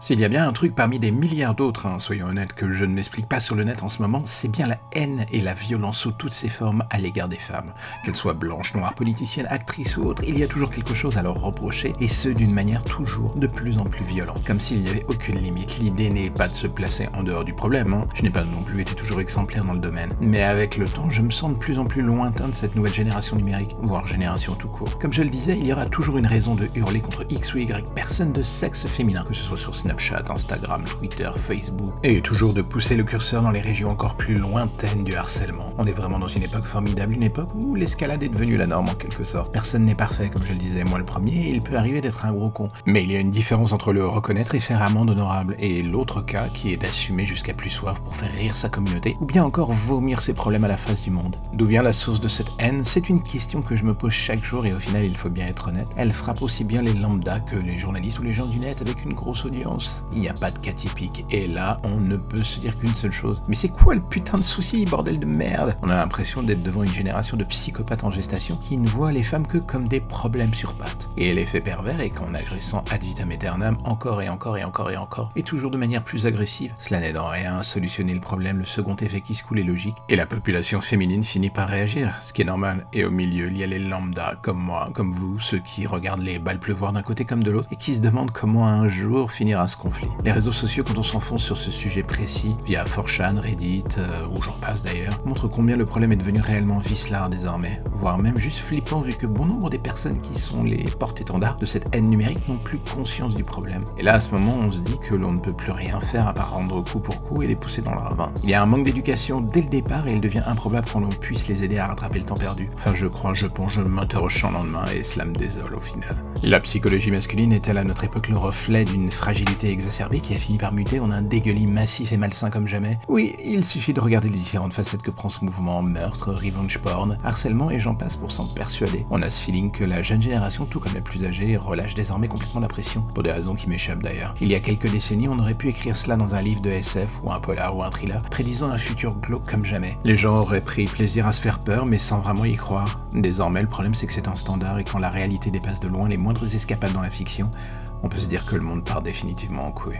S'il y a bien un truc parmi des milliards d'autres, hein, soyons honnêtes, que je ne m'explique pas sur le net en ce moment, c'est bien la haine et la violence sous toutes ses formes à l'égard des femmes. Qu'elles soient blanches, noires, politiciennes, actrices ou autres, il y a toujours quelque chose à leur reprocher, et ce d'une manière toujours de plus en plus violente. Comme s'il n'y avait aucune limite. L'idée n'est pas de se placer en dehors du problème, hein. je n'ai pas non plus été toujours exemplaire dans le domaine. Mais avec le temps, je me sens de plus en plus lointain de cette nouvelle génération numérique, voire génération tout court. Comme je le disais, il y aura toujours une raison de hurler contre X ou Y personne de sexe féminin, que ce soit sur Snapchat, Instagram, Twitter, Facebook, et toujours de pousser le curseur dans les régions encore plus lointaines du harcèlement. On est vraiment dans une époque formidable, une époque où l'escalade est devenue la norme en quelque sorte. Personne n'est parfait, comme je le disais, moi le premier, il peut arriver d'être un gros con. Mais il y a une différence entre le reconnaître et faire amende honorable, et l'autre cas qui est d'assumer jusqu'à plus soif pour faire rire sa communauté, ou bien encore vomir ses problèmes à la face du monde. D'où vient la source de cette haine? C'est une question que je me pose chaque jour et au final il faut bien être honnête. Elle frappe aussi bien les lambdas que les journalistes ou les gens du net avec une grosse audience il n'y a pas de cas typique. Et là, on ne peut se dire qu'une seule chose. Mais c'est quoi le putain de souci, bordel de merde? On a l'impression d'être devant une génération de psychopathes en gestation qui ne voient les femmes que comme des problèmes sur pattes. Et l'effet pervers est qu'en agressant ad vitam aeternam encore et encore et encore et encore, et toujours de manière plus agressive, cela n'aide en rien à solutionner le problème, le second effet qui se coule est logique, et la population féminine finit par réagir, ce qui est normal. Et au milieu, il y a les lambda, comme moi, comme vous, ceux qui regardent les balles pleuvoir d'un côté comme de l'autre, et qui se demandent comment un jour finira conflit. Les réseaux sociaux, quand on s'enfonce sur ce sujet précis, via 4chan, Reddit, euh, ou j'en passe d'ailleurs, montrent combien le problème est devenu réellement vicelard désormais, voire même juste flippant vu que bon nombre des personnes qui sont les porte-étendards de cette haine numérique n'ont plus conscience du problème. Et là, à ce moment, on se dit que l'on ne peut plus rien faire à part rendre coup pour coup et les pousser dans le ravin. Il y a un manque d'éducation dès le départ et il devient improbable qu'on puisse les aider à rattraper le temps perdu. Enfin, je crois, je pense, je m'interroge sans lendemain et cela me désole au final. La psychologie masculine est-elle à notre époque le reflet d'une fragilité exacerbée qui a fini par muter en un dégueulis massif et malsain comme jamais Oui, il suffit de regarder les différentes facettes que prend ce mouvement, meurtre, revenge porn, harcèlement et j'en passe pour s'en persuader. On a ce feeling que la jeune génération, tout comme la plus âgée, relâche désormais complètement la pression, pour des raisons qui m'échappent d'ailleurs. Il y a quelques décennies, on aurait pu écrire cela dans un livre de SF ou un polar ou un thriller, prédisant un futur glauque comme jamais. Les gens auraient pris plaisir à se faire peur, mais sans vraiment y croire. Désormais, le problème c'est que c'est un standard et quand la réalité dépasse de loin les moindres escapades dans la fiction, on peut se dire que le monde part définitivement en couille.